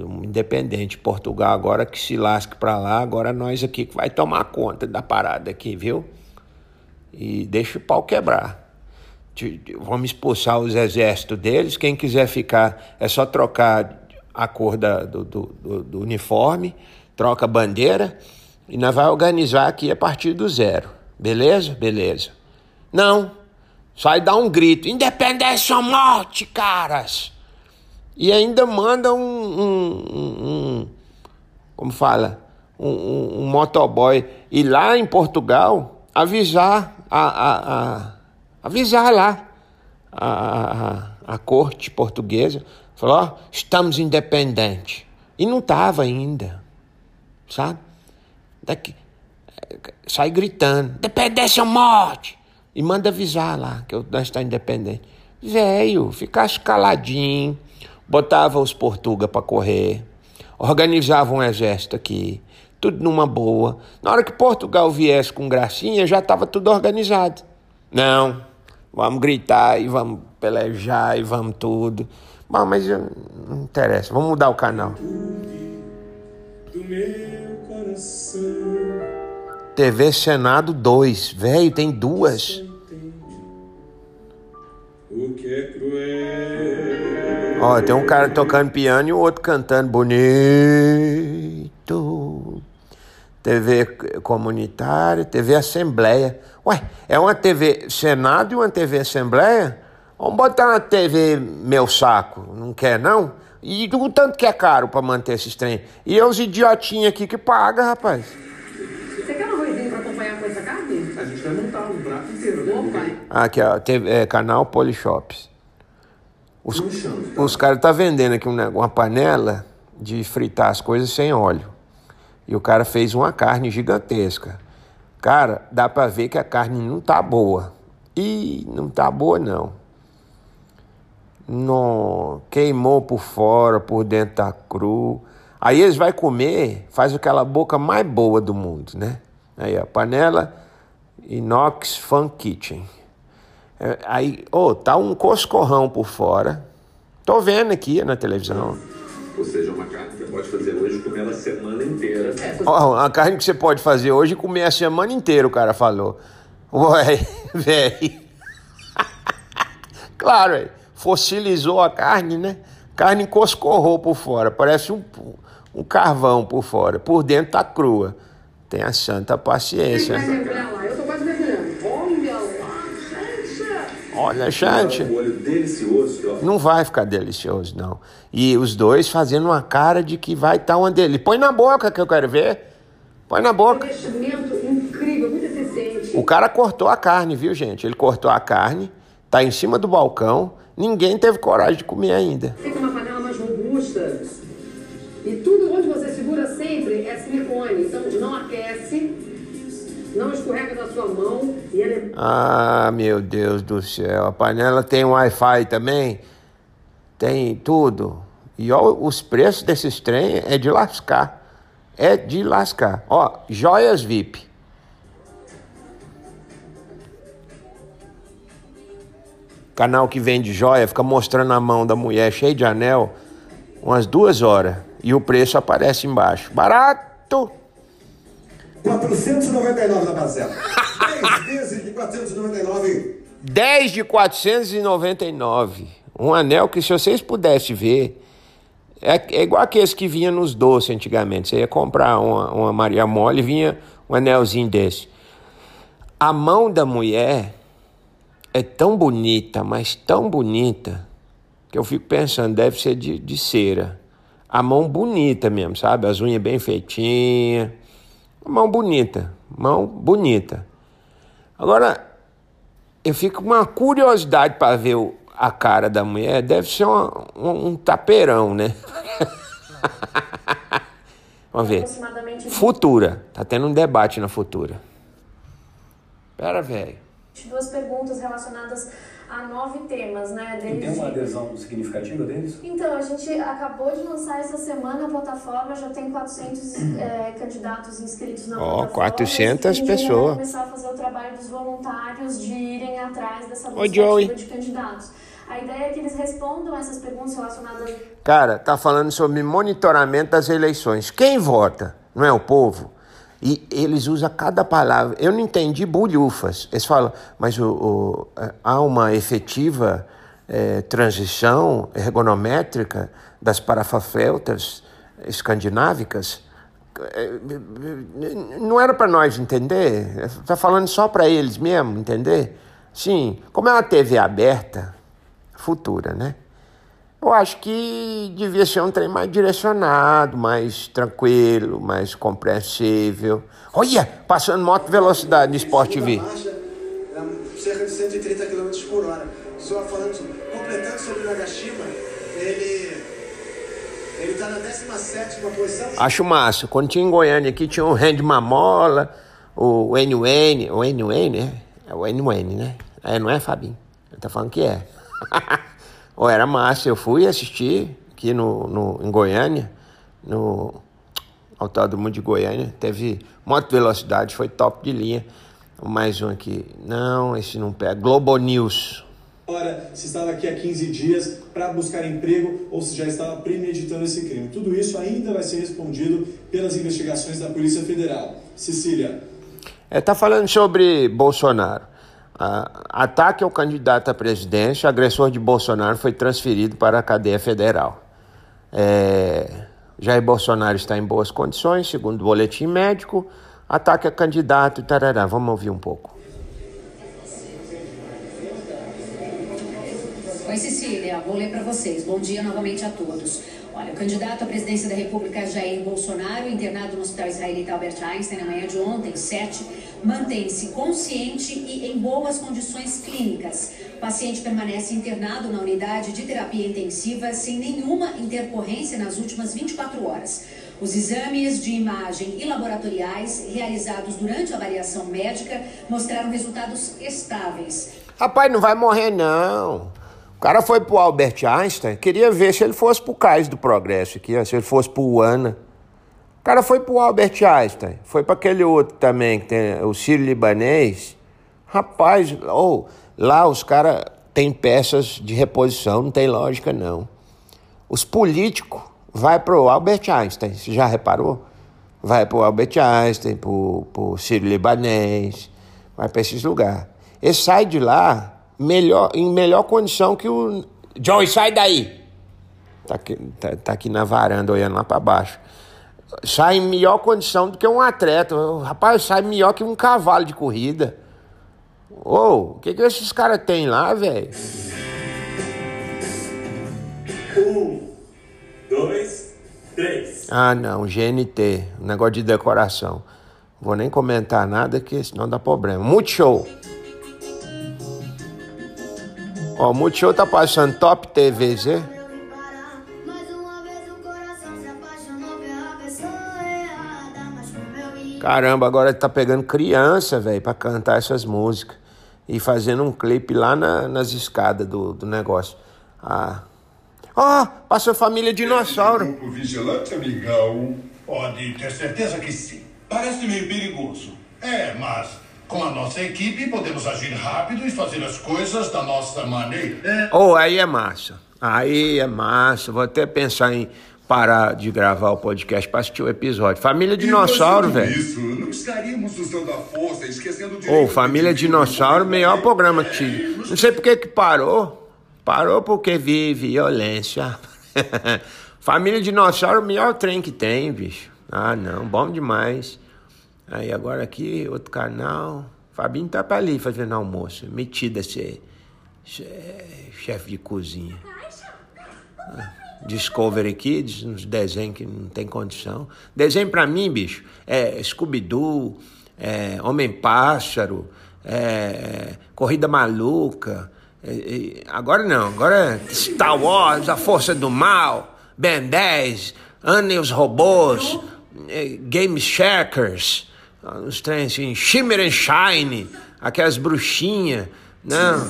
[SPEAKER 2] independente, Portugal agora que se lasque pra lá, agora nós aqui que vai tomar conta da parada aqui, viu? E deixa o pau quebrar vamos expulsar os exércitos deles. Quem quiser ficar, é só trocar a cor da, do, do, do, uniforme, troca a bandeira e nós vamos organizar aqui a partir do zero. Beleza? Beleza. Não. Sai dar um grito: independência ou morte, caras! E ainda manda um. um, um, um como fala? Um, um, motoboy ir lá em Portugal avisar a, a, a avisar lá a, a, a corte portuguesa, falou, ó, estamos independentes. E não estava ainda, sabe? Daqui, sai gritando, independência ou morte! E manda avisar lá que nós estamos independentes. Velho, ficasse caladinho, botava os portugueses para correr, organizava um exército aqui, tudo numa boa. Na hora que Portugal viesse com gracinha, já estava tudo organizado. Não, Vamos gritar e vamos pelejar e vamos tudo. Bom, mas não interessa, vamos mudar o canal. TV Senado 2, velho, tem duas.
[SPEAKER 6] O que é cruel
[SPEAKER 2] Ó, tem um cara tocando piano e o outro cantando bonito. TV comunitária, TV Assembleia. Ué, é uma TV Senado e uma TV Assembleia? Vamos botar uma TV meu saco, não quer não? E o tanto que é caro para manter esses trem. E é os idiotinhos aqui que pagam, rapaz.
[SPEAKER 23] Você quer um arrozinho pra acompanhar com essa carne?
[SPEAKER 13] A gente vai montar um prato inteiro, né?
[SPEAKER 23] Opa.
[SPEAKER 2] Aqui, ó, TV, é, canal Polyshops. Os, os caras tá vendendo aqui um uma panela de fritar as coisas sem óleo. E o cara fez uma carne gigantesca. Cara, dá para ver que a carne não tá boa. E não tá boa não. Não, queimou por fora, por dentro tá cru. Aí eles vai comer, faz aquela boca mais boa do mundo, né? Aí a panela inox Fun Kitchen. É, aí, oh, tá um coscorrão por fora. Tô vendo aqui na televisão.
[SPEAKER 3] Ou seja, uma carne que você pode fazer hoje e comer ela a semana inteira.
[SPEAKER 2] Ó, a carne que você pode fazer hoje e comer a semana inteira, o cara falou. Ué, velho. claro, véio. fossilizou a carne, né? Carne coscorrou por fora, parece um, um carvão por fora. Por dentro tá crua. Tenha santa paciência.
[SPEAKER 23] Eu Olha,
[SPEAKER 2] Xande. Não vai ficar delicioso, não. E os dois fazendo uma cara de que vai estar uma delícia. Põe na boca que eu quero ver. Põe na boca.
[SPEAKER 23] Investimento incrível, muito eficiente.
[SPEAKER 2] O cara cortou a carne, viu, gente? Ele cortou a carne, tá em cima do balcão. Ninguém teve coragem de comer ainda.
[SPEAKER 23] Fica uma panela mais robusta. E tudo onde você segura sempre é silicone. Então não aquece, não escorrega na sua mão.
[SPEAKER 2] Ah, meu Deus do céu. A panela tem Wi-Fi também. Tem tudo. E ó, os preços desses trem é de lascar. É de lascar. Ó, joias VIP. Canal que vende joia fica mostrando a mão da mulher cheia de anel umas duas horas. E o preço aparece embaixo. Barato!
[SPEAKER 10] 499 na parcela. 10 vezes de 499.
[SPEAKER 2] 10 de 499. Um anel que se vocês pudessem ver, é, é igual aqueles que vinha nos doces antigamente. Você ia comprar uma, uma Maria Mole, vinha um anelzinho desse. A mão da mulher é tão bonita, mas tão bonita, que eu fico pensando, deve ser de, de cera. A mão bonita mesmo, sabe? As unhas bem feitinhas. Mão bonita, mão bonita. Agora, eu fico com uma curiosidade para ver o- a cara da mulher. Deve ser uma- um, um tapeirão, né? Vamos ver. Futura. Tá tendo um debate na Futura. Pera, velho.
[SPEAKER 7] duas perguntas relacionadas a nove temas, né?
[SPEAKER 13] E tem
[SPEAKER 7] Desde...
[SPEAKER 13] uma adesão significativa deles?
[SPEAKER 7] Então, a gente acabou de lançar essa semana a plataforma, já tem 400 eh, candidatos inscritos na
[SPEAKER 2] Ó,
[SPEAKER 7] plataforma.
[SPEAKER 2] 400
[SPEAKER 7] Esse fim de vai
[SPEAKER 2] pessoas.
[SPEAKER 7] começar a fazer o trabalho dos voluntários de irem atrás dessa lista de candidatos. A ideia é que eles respondam essas perguntas relacionadas
[SPEAKER 2] Cara, tá falando sobre monitoramento das eleições. Quem vota? Não é o povo? E eles usam cada palavra. Eu não entendi bulhufas. Eles falam, mas o, o- eh, há uma efetiva eh, transição ergonométrica das parafafeltas escandinávicas? Eh, Não era para nós entender? Está falando só para eles mesmo entender? Sim, como é uma TV aberta, futura, né? Eu acho que devia ser um trem mais direcionado, mais tranquilo, mais compreensível. Olha, passando moto velocidade no Sport TV.
[SPEAKER 14] marcha era cerca de 130 km por hora. Só falando, completando sobre Nagashima, ele ele está na 17 posição.
[SPEAKER 2] Acho massa. Quando tinha em Goiânia aqui, tinha o Randy Mamola, o NUN, o NUN, né? É o NUN, né? É, não é, Fabinho? Ele tá falando que é. Ou era massa. Eu fui assistir aqui no, no, em Goiânia, no Autódromo de Goiânia. Teve moto velocidade, foi top de linha. Mais um aqui. Não, esse não pega. Globo News.
[SPEAKER 15] Agora, se estava aqui há 15 dias para buscar emprego ou se já estava premeditando esse crime. Tudo isso ainda vai ser respondido pelas investigações da Polícia Federal. Cecília.
[SPEAKER 2] É, tá falando sobre Bolsonaro. Ataque ao candidato à presidência, agressor de Bolsonaro foi transferido para a cadeia federal. É, Jair Bolsonaro está em boas condições, segundo o boletim médico. Ataque a candidato, tarará. Vamos ouvir um pouco.
[SPEAKER 24] Oi, Cecília, vou ler para vocês. Bom dia novamente a todos. Olha, o candidato à presidência da República, Jair Bolsonaro, internado no Hospital Israelita Albert Einstein na manhã de ontem, 7, mantém-se consciente e em boas condições clínicas. O paciente permanece internado na unidade de terapia intensiva sem nenhuma intercorrência nas últimas 24 horas. Os exames de imagem e laboratoriais realizados durante a avaliação médica mostraram resultados estáveis.
[SPEAKER 2] Rapaz, não vai morrer não. Cara foi pro Albert Einstein, queria ver se ele fosse pro Cais do Progresso aqui, se ele fosse pro UANA. O cara foi pro Albert Einstein, foi para aquele outro também, que tem o Sírio Libanês. Rapaz, oh, lá os caras têm peças de reposição, não tem lógica não. Os políticos vai pro Albert Einstein, você já reparou? Vai pro Albert Einstein, pro, pro Sírio Libanês, vai para esses lugares. Ele sai de lá melhor, em melhor condição que o. Joey, sai daí! Tá aqui, tá, tá aqui na varanda olhando lá para baixo. Sai em melhor condição do que um atleta. Rapaz, sai melhor que um cavalo de corrida. Ô, oh, o que, que esses caras têm lá, velho?
[SPEAKER 25] Um, dois, três.
[SPEAKER 2] Ah, não, GNT, um negócio de decoração. Vou nem comentar nada, que senão dá problema. Muito show! Ó, o Multishow tá passando Top TVZ. Caramba, agora tá pegando criança, velho, pra cantar essas músicas. E fazendo um clipe lá na, nas escadas do, do negócio. Ah. Ó, oh, passou família dinossauro.
[SPEAKER 18] Grupo vigilante, amigão.
[SPEAKER 19] Pode ter certeza que sim. Parece meio perigoso. É, mas com a nossa equipe, podemos agir rápido e fazer as coisas da nossa maneira. É.
[SPEAKER 2] Oh, aí é massa. Aí é massa. Vou até pensar em parar de gravar o podcast para assistir o episódio. Família Dinossauro, velho.
[SPEAKER 18] Isso, não estaríamos usando a força, esquecendo de.
[SPEAKER 2] Ô, oh, Família Dinossauro, melhor programa que tive. Não sei por que que parou. Parou porque vive violência. Família Dinossauro, melhor trem que tem, bicho. Ah, não, bom demais. Aí agora aqui, outro canal. Fabinho tá pra ali fazendo almoço. Metida ser, ser chefe de cozinha. Discovery Kids, uns desenhos que não tem condição. Desenho pra mim, bicho, é Scooby-Doo, é Homem-Pássaro, é Corrida Maluca. É, agora não, agora é Star Wars, A Força do Mal, Ben 10, Anne e os Robôs, é, Game Shakers uns trens assim, Shimmer and Shine, aquelas bruxinhas, não.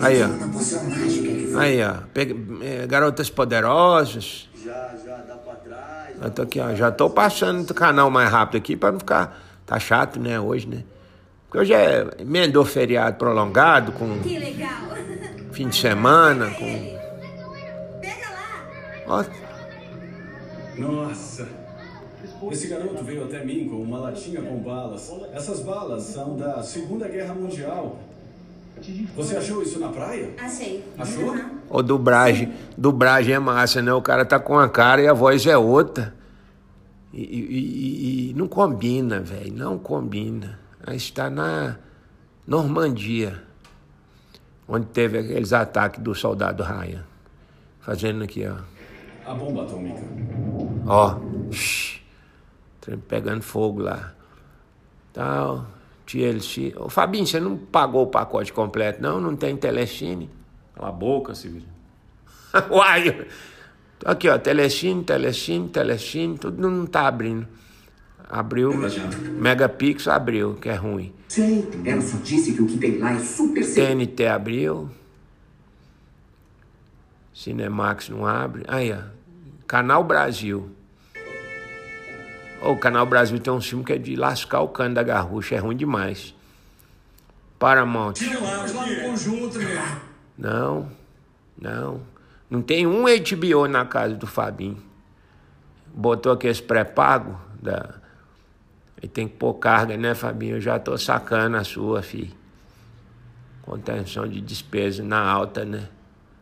[SPEAKER 2] Aí, ó. Aí, ó. É, garotas Poderosas.
[SPEAKER 14] Já, já, dá pra trás.
[SPEAKER 2] Eu tô aqui, ó. Já tô passando do canal mais rápido aqui pra não ficar. Tá chato, né, hoje, né? Porque hoje é emendou feriado prolongado com.
[SPEAKER 20] Que legal.
[SPEAKER 2] Fim de semana, com.
[SPEAKER 20] Pega lá.
[SPEAKER 2] Ó.
[SPEAKER 15] Nossa. Esse garoto veio até mim com uma latinha com balas. Essas balas são da Segunda Guerra Mundial. Você achou isso na praia?
[SPEAKER 20] Achei.
[SPEAKER 15] Achou? Uhum.
[SPEAKER 2] Ô, dublagem. Dublagem é massa, né? O cara tá com a cara e a voz é outra. E, e, e, não combina, velho. Não combina. Aí está na Normandia, onde teve aqueles ataques do soldado Ryan. Fazendo aqui, ó.
[SPEAKER 15] A bomba atômica.
[SPEAKER 2] Ó. Shhh. Trem pegando fogo lá. Tal. TLC. Ô, Fabinho, você não pagou o pacote completo, não? Não tem telecine?
[SPEAKER 13] Cala a boca, Silvio.
[SPEAKER 2] Uai! Aqui, ó, telecine, telecine, telecine, tudo não tá abrindo. Abriu, Megapix abriu, que é ruim.
[SPEAKER 21] Sei, ela só disse que o que tem lá é super
[SPEAKER 2] TNT abriu. Cinemax não abre. Aí, ó. Canal Brasil. O Canal Brasil tem um filme que é de lascar o cano da garrucha, é ruim demais. Paramount.
[SPEAKER 8] Tira lá, lá no conjunto, meu.
[SPEAKER 2] Não, não. Não tem um HBO na casa do Fabinho. Botou aqueles pré-pago da Aí tem que pôr carga, né, Fabinho? Eu já tô sacando a sua, fi. Contenção de despesa na alta, né?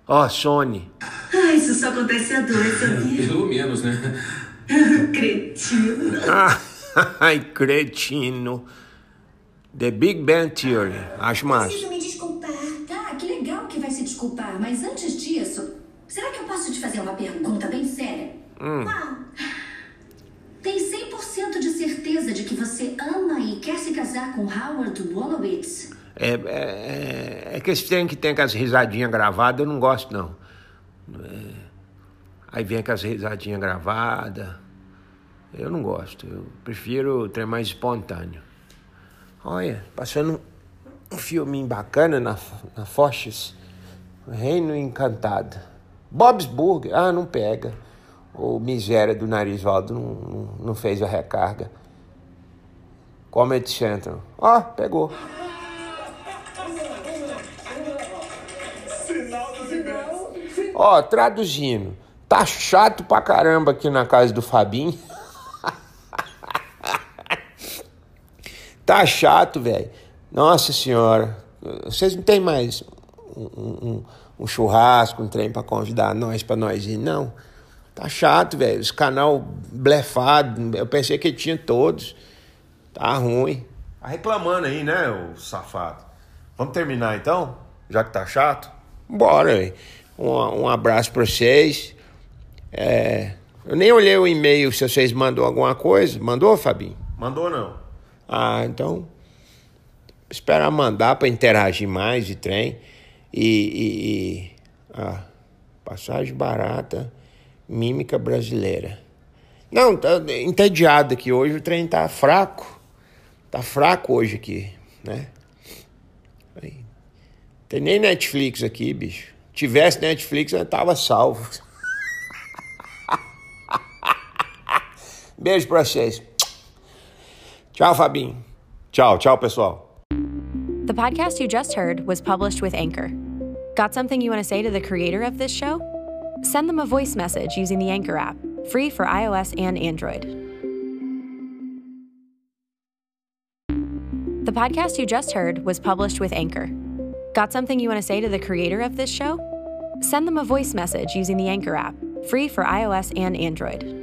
[SPEAKER 2] Ó, oh, Sony.
[SPEAKER 20] Ah, isso só acontece a dois, sabia?
[SPEAKER 13] Pelo menos, né?
[SPEAKER 20] Cretino.
[SPEAKER 2] Ai, cretino. The Big Bang Theory. Acho massa.
[SPEAKER 20] Preciso me desculpar. Tá, que legal que vai se desculpar. Mas antes disso, será que eu posso te fazer uma pergunta bem séria?
[SPEAKER 2] Hum.
[SPEAKER 20] Qual? Tem 100% de certeza de que você ama e quer se casar com Howard Wolowitz?
[SPEAKER 2] É, é, é que esse trem que tem com as risadinhas gravadas, eu não gosto, não. É, aí vem com as risadinhas gravadas. Eu não gosto. Eu prefiro o trem mais espontâneo. Olha, passando um filminho bacana na, na Foches. Reino Encantado. Bob's Burger. Ah, não pega. O miséria do Narizvaldo não, não, não fez a recarga. Comedy Central. Ó, oh, pegou. Ó, oh, traduzindo. Tá chato pra caramba aqui na casa do Fabinho. tá chato, velho. Nossa senhora. Vocês não tem mais um, um, um churrasco, um trem pra convidar nós pra nós ir, não. Tá chato, velho. Os canal blefado. Eu pensei que tinha todos. Tá ruim.
[SPEAKER 26] Tá reclamando aí, né, o safado? Vamos terminar então? Já que tá chato?
[SPEAKER 2] Bora, velho. Um, um abraço pra vocês. É, eu nem olhei o e-mail se vocês mandou alguma coisa. Mandou, Fabinho?
[SPEAKER 26] Mandou não.
[SPEAKER 2] Ah, então. Esperar mandar para interagir mais de trem. E. e, e ah, passagem barata, mímica brasileira. Não, tá entediado aqui. Hoje o trem tá fraco. Tá fraco hoje aqui, né? Tem nem Netflix aqui, bicho tivesse Netflix, eu tava salvo. Beijo pra vocês. Tchau, Fabinho.
[SPEAKER 26] Tchau, tchau, pessoal.
[SPEAKER 27] The podcast you just heard was published with Anchor. Got something you want to say to the creator of this show? Send them a voice message using the Anchor app, free for iOS and Android. The podcast you just heard was published with Anchor. Got something you want to say to the creator of this show? Send them a voice message using the Anchor app, free for iOS and Android.